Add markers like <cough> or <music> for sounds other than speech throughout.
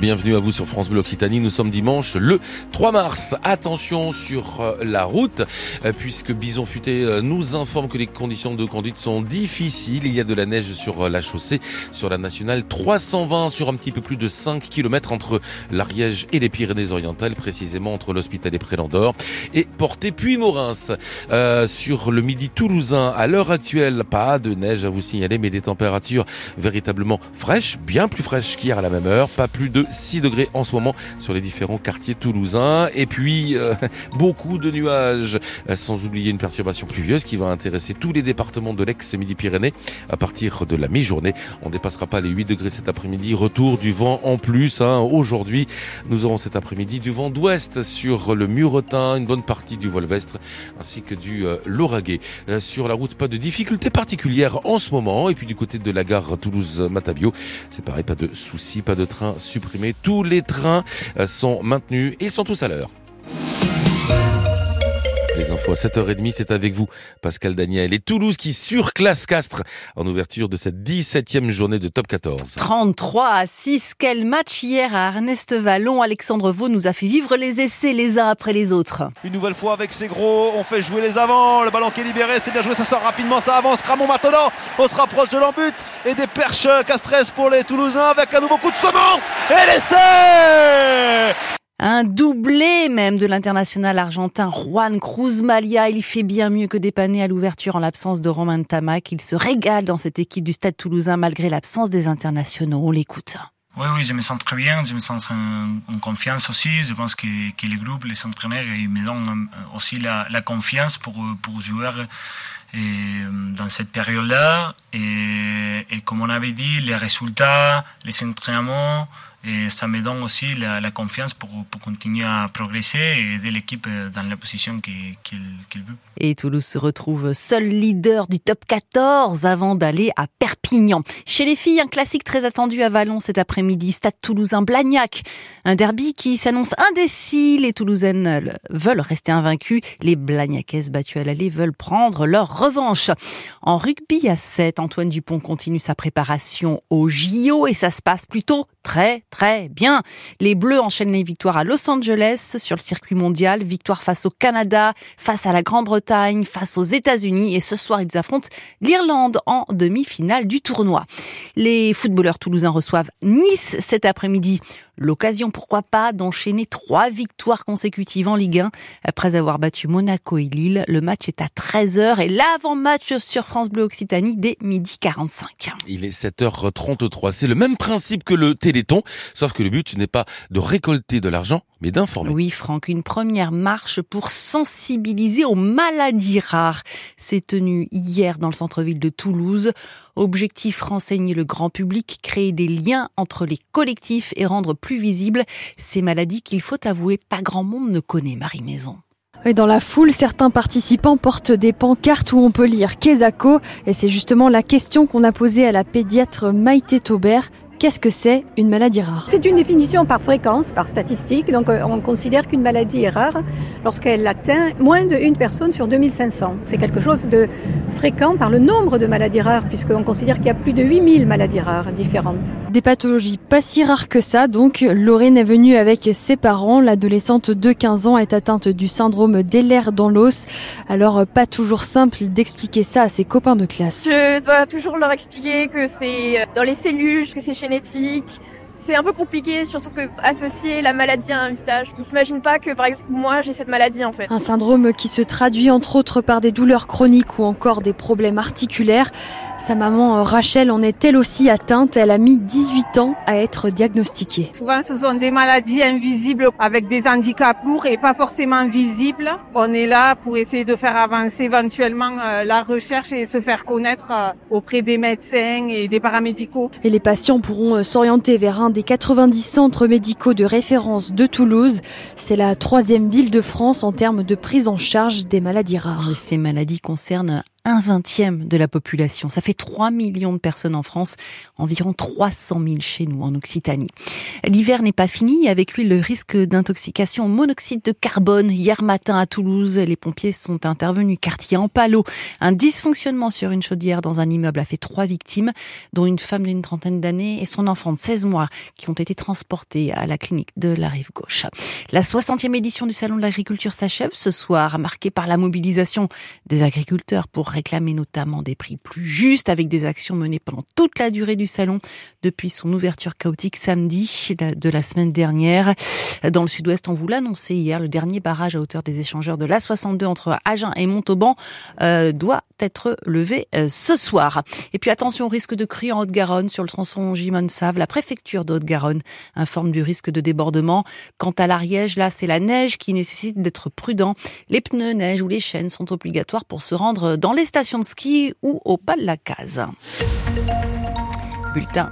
Bienvenue à vous sur France Bleu Occitanie. Nous sommes dimanche le 3 mars. Attention sur euh, la route, euh, puisque Bison Futé euh, nous informe que les conditions de conduite sont difficiles. Il y a de la neige sur la chaussée, sur la nationale 320, sur un petit peu plus de 5 km entre l'Ariège et les Pyrénées-Orientales, précisément entre l'Hospital et Prélandor et Porté puis Morins. sur le midi toulousain, à l'heure actuelle, pas de neige à vous signaler, mais des températures véritablement fraîches, bien plus fraîches qu'hier à la même heure, pas plus de 6 degrés en ce moment sur les différents quartiers toulousains. Et puis, euh, <laughs> beaucoup de nuages, euh, sans oublier une perturbation pluvieuse qui va intéresser tous les départements de l'ex-Midi-Pyrénées à partir de la mi-journée. On dépassera pas les 8 degrés cet après-midi. Retour du vent en plus. Hein. Aujourd'hui, nous aurons cet après-midi du vent d'ouest sur le Muretin, une bonne partie du Volvestre, ainsi que du euh, Lauragais. sur la route, pas de difficultés particulières en ce moment. Et puis du côté de la gare Toulouse-Matabio, c'est pareil, pas de soucis, pas de train tous les trains euh, sont maintenus et sont tous à l'heure. Les infos à 7h30, c'est avec vous, Pascal Daniel. Et Toulouse qui surclasse Castres en ouverture de cette 17e journée de top 14. 33 à 6. Quel match hier à Ernest Vallon. Alexandre Vaux nous a fait vivre les essais les uns après les autres. Une nouvelle fois avec ses gros, on fait jouer les avants. Le ballon qui est libéré, c'est bien joué, ça sort rapidement, ça avance. Cramon maintenant, on se rapproche de l'embut et des perches Castres pour les Toulousains avec un nouveau coup de semence et l'essai un doublé même de l'international argentin Juan Cruz Malia. Il fait bien mieux que dépanner à l'ouverture en l'absence de Romain Tamac. Il se régale dans cette équipe du Stade toulousain malgré l'absence des internationaux. On l'écoute. Oui, oui, je me sens très bien, je me sens en, confiance aussi. Je pense que, que les groupes, les entraîneurs, ils me donnent aussi la, la confiance pour, pour jouer et, dans cette période-là. Et, comme on avait dit, les résultats, les entraînements, et ça me donne aussi la, confiance pour, continuer à progresser et aider l'équipe dans la position qu'il veut. Et Toulouse se retrouve seul leader du top 14 avant d'aller à Perpignan. Chez les filles, un classique très attendu à Vallon cet après-midi, Stade Toulousain-Blagnac. Un derby qui s'annonce indécis. Les Toulousaines veulent rester invaincus. Les Blagnacaises battues à l'aller veulent prendre leur revanche. En rugby à 7, Antoine Dupont continue sa préparation au JO et ça se passe plutôt très très bien. Les Bleus enchaînent les victoires à Los Angeles sur le circuit mondial, victoire face au Canada, face à la Grande-Bretagne, face aux États-Unis et ce soir ils affrontent l'Irlande en demi-finale du tournoi. Les footballeurs toulousains reçoivent Nice cet après-midi. L'occasion, pourquoi pas, d'enchaîner trois victoires consécutives en Ligue 1 après avoir battu Monaco et Lille. Le match est à 13h et l'avant-match sur France Bleu Occitanie dès midi 45. Il est 7h33. C'est le même principe que le Téléthon, sauf que le but n'est pas de récolter de l'argent, mais d'informer. Oui, Franck, une première marche pour sensibiliser aux maladies rares s'est tenue hier dans le centre-ville de Toulouse. Objectif renseigner le grand public, créer des liens entre les collectifs et rendre plus visibles ces maladies qu'il faut avouer pas grand monde ne connaît, Marie Maison. Et dans la foule, certains participants portent des pancartes où on peut lire Kesako. Et c'est justement la question qu'on a posée à la pédiatre Maïté Taubert. Qu'est-ce que c'est une maladie rare? C'est une définition par fréquence, par statistique. Donc euh, on considère qu'une maladie est rare lorsqu'elle atteint moins d'une personne sur 2500. C'est quelque chose de fréquent par le nombre de maladies rares, puisqu'on considère qu'il y a plus de 8000 maladies rares différentes. Des pathologies pas si rares que ça, donc Lorraine est venue avec ses parents. L'adolescente de 15 ans est atteinte du syndrome d'Ehlers dans l'os. Alors pas toujours simple d'expliquer ça à ses copains de classe. Je dois toujours leur expliquer que c'est dans les cellules, que c'est chez génétique. C'est un peu compliqué, surtout que associer la maladie à un visage. Ils s'imaginent pas que, par exemple, moi, j'ai cette maladie, en fait. Un syndrome qui se traduit entre autres par des douleurs chroniques ou encore des problèmes articulaires. Sa maman euh, Rachel en est elle aussi atteinte. Elle a mis 18 ans à être diagnostiquée. Souvent, ce sont des maladies invisibles avec des handicaps lourds et pas forcément visibles. On est là pour essayer de faire avancer éventuellement euh, la recherche et se faire connaître euh, auprès des médecins et des paramédicaux. Et les patients pourront s'orienter vers un des 90 centres médicaux de référence de Toulouse. C'est la troisième ville de France en termes de prise en charge des maladies rares. Ces maladies concernent un vingtième de la population. Ça fait 3 millions de personnes en France, environ 300 000 chez nous en Occitanie. L'hiver n'est pas fini, avec lui le risque d'intoxication au monoxyde de carbone. Hier matin à Toulouse, les pompiers sont intervenus quartier en palo. Un dysfonctionnement sur une chaudière dans un immeuble a fait trois victimes, dont une femme d'une trentaine d'années et son enfant de 16 mois qui ont été transportés à la clinique de la rive gauche. La 60e édition du Salon de l'agriculture s'achève ce soir, marquée par la mobilisation des agriculteurs pour réclamer notamment des prix plus justes avec des actions menées pendant toute la durée du salon depuis son ouverture chaotique samedi de la semaine dernière. Dans le sud-ouest, on vous l'annonçait hier, le dernier barrage à hauteur des échangeurs de l'A62 entre Agen et Montauban euh, doit être levé euh, ce soir. Et puis attention au risque de crue en Haute-Garonne sur le tronçon Gimone-Save. La préfecture de Haute-Garonne informe du risque de débordement. Quant à l'Ariège, là, c'est la neige qui nécessite d'être prudent. Les pneus neige ou les chaînes sont obligatoires pour se rendre dans les stations de ski ou au pas de la case. Bulletin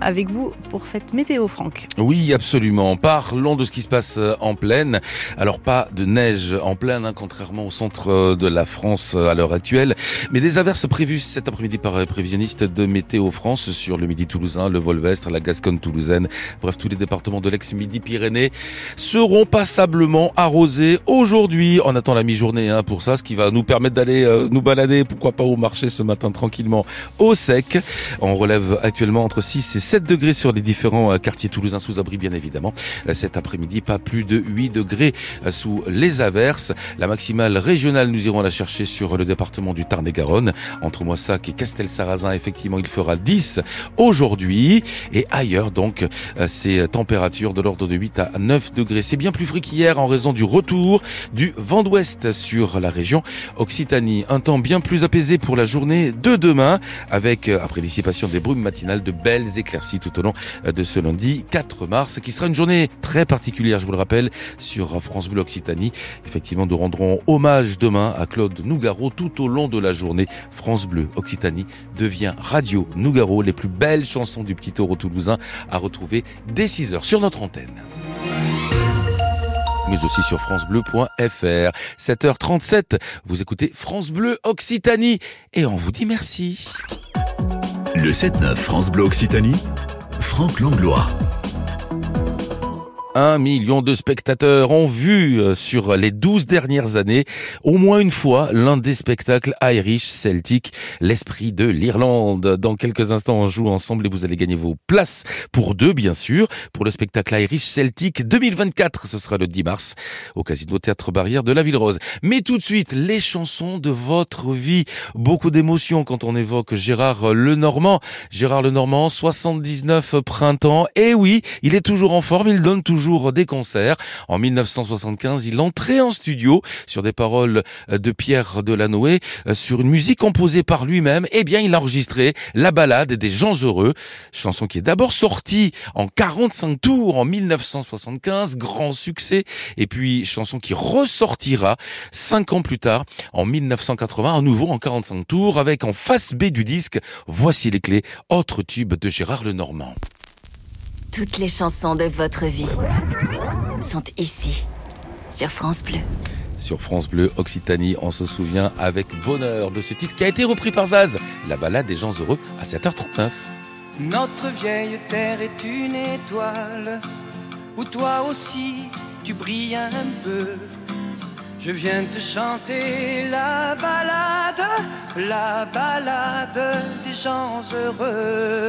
avec vous pour cette météo, Franck. Oui, absolument. Parlons de ce qui se passe euh, en plaine. Alors pas de neige en plaine, hein, contrairement au centre euh, de la France euh, à l'heure actuelle, mais des averses prévues cet après-midi par les prévisionnistes de Météo France sur le Midi toulousain, le Volvestre, la Gascogne toulousaine, bref tous les départements de l'ex-Midi Pyrénées seront passablement arrosés aujourd'hui. On attend la mi-journée hein, pour ça, ce qui va nous permettre d'aller nous balader, pourquoi pas au marché ce matin tranquillement au sec. On relève actuellement entre 6 et 7 degrés sur les différents euh, quartiers toulousains sous abri bien évidemment. Euh, cet après-midi, pas plus de 8 degrés euh, sous les averses. La maximale régionale, nous irons la chercher sur le département du Tarn-et-Garonne. Entre Moissac et Castel-Sarrazin, effectivement, il fera 10 aujourd'hui. Et ailleurs, donc, ces températures de l'ordre de 8 à 9 degrés. C'est bien plus frais qu'hier en raison du retour du vent d'ouest sur la région Occitanie. Un temps bien plus apaisé pour la journée de demain avec, après dissipation des brumes de belles éclaircies tout au long de ce lundi 4 mars, qui sera une journée très particulière, je vous le rappelle, sur France Bleu Occitanie. Effectivement, nous rendrons hommage demain à Claude Nougaro tout au long de la journée. France Bleu Occitanie devient Radio Nougaro, les plus belles chansons du petit taureau toulousain à retrouver dès 6 heures sur notre antenne mais aussi sur francebleu.fr. 7h37, vous écoutez France Bleu Occitanie et on vous dit merci. Le 7-9 France Bleu Occitanie, Franck Langlois. Un million de spectateurs ont vu euh, sur les douze dernières années au moins une fois l'un des spectacles Irish Celtic, l'esprit de l'Irlande. Dans quelques instants, on joue ensemble et vous allez gagner vos places pour deux, bien sûr, pour le spectacle Irish Celtic 2024. Ce sera le 10 mars au Casino Théâtre Barrière de la Ville Rose. Mais tout de suite, les chansons de votre vie. Beaucoup d'émotions quand on évoque Gérard Lenormand. Gérard Lenormand, 79 printemps. Et oui, il est toujours en forme, il donne toujours des concerts. En 1975, il entrait en studio sur des paroles de Pierre Delanoë, euh, sur une musique composée par lui-même. Eh bien, il a enregistré la balade des gens heureux, chanson qui est d'abord sortie en 45 tours en 1975, grand succès, et puis chanson qui ressortira cinq ans plus tard, en 1980, à nouveau en 45 tours, avec en face B du disque, voici les clés, autre tube de Gérard Lenormand. Toutes les chansons de votre vie sont ici, sur France Bleu. Sur France Bleu Occitanie, on se souvient avec bonheur de ce titre qui a été repris par Zaz, la balade des gens heureux à 7h39. Notre vieille terre est une étoile où toi aussi tu brilles un peu. Je viens te chanter la balade, la balade des gens heureux.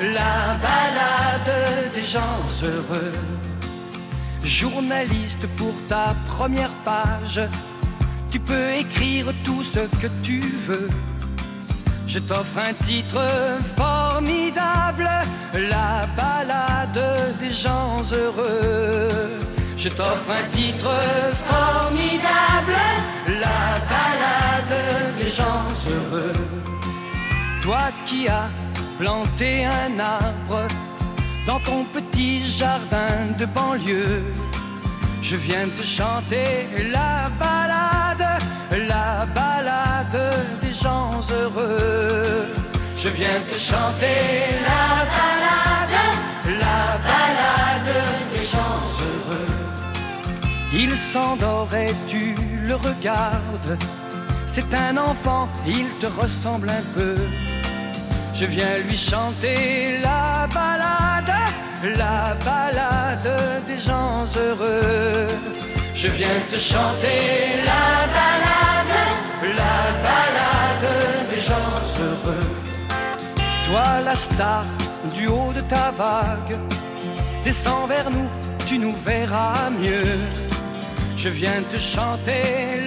la balade des gens heureux. Journaliste pour ta première page, tu peux écrire tout ce que tu veux. Je t'offre un titre formidable, la balade des gens heureux. Je t'offre un titre formidable, la balade des gens heureux. Toi qui as planter un arbre dans ton petit jardin de banlieue. Je viens te chanter la balade, la balade des gens heureux. Je viens te chanter la balade, la balade des gens heureux. Il s'endort et tu le regardes. C'est un enfant, il te ressemble un peu. Je viens lui chanter la balade, la balade des gens heureux. Je viens te chanter la balade, la balade des gens heureux. Toi la star du haut de ta vague, descends vers nous, tu nous verras mieux. Je viens te chanter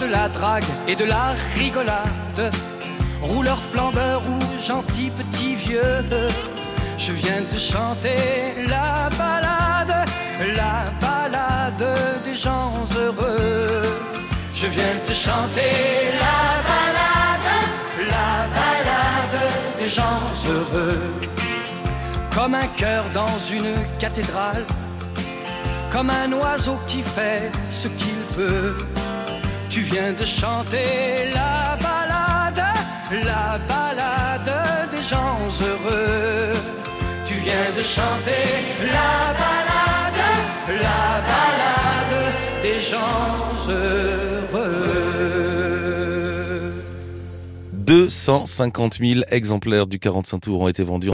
De la drague et de la rigolade, rouleur flambeur ou gentil petit vieux. Je viens te chanter la balade, la balade des gens heureux. Je viens te chanter la balade, la balade des gens heureux. Comme un cœur dans une cathédrale, comme un oiseau qui fait ce qu'il veut. De chanter la balade, la balade des gens heureux. Tu viens de chanter la balade, la balade des gens heureux. 250 000 exemplaires du 45 tours ont été vendus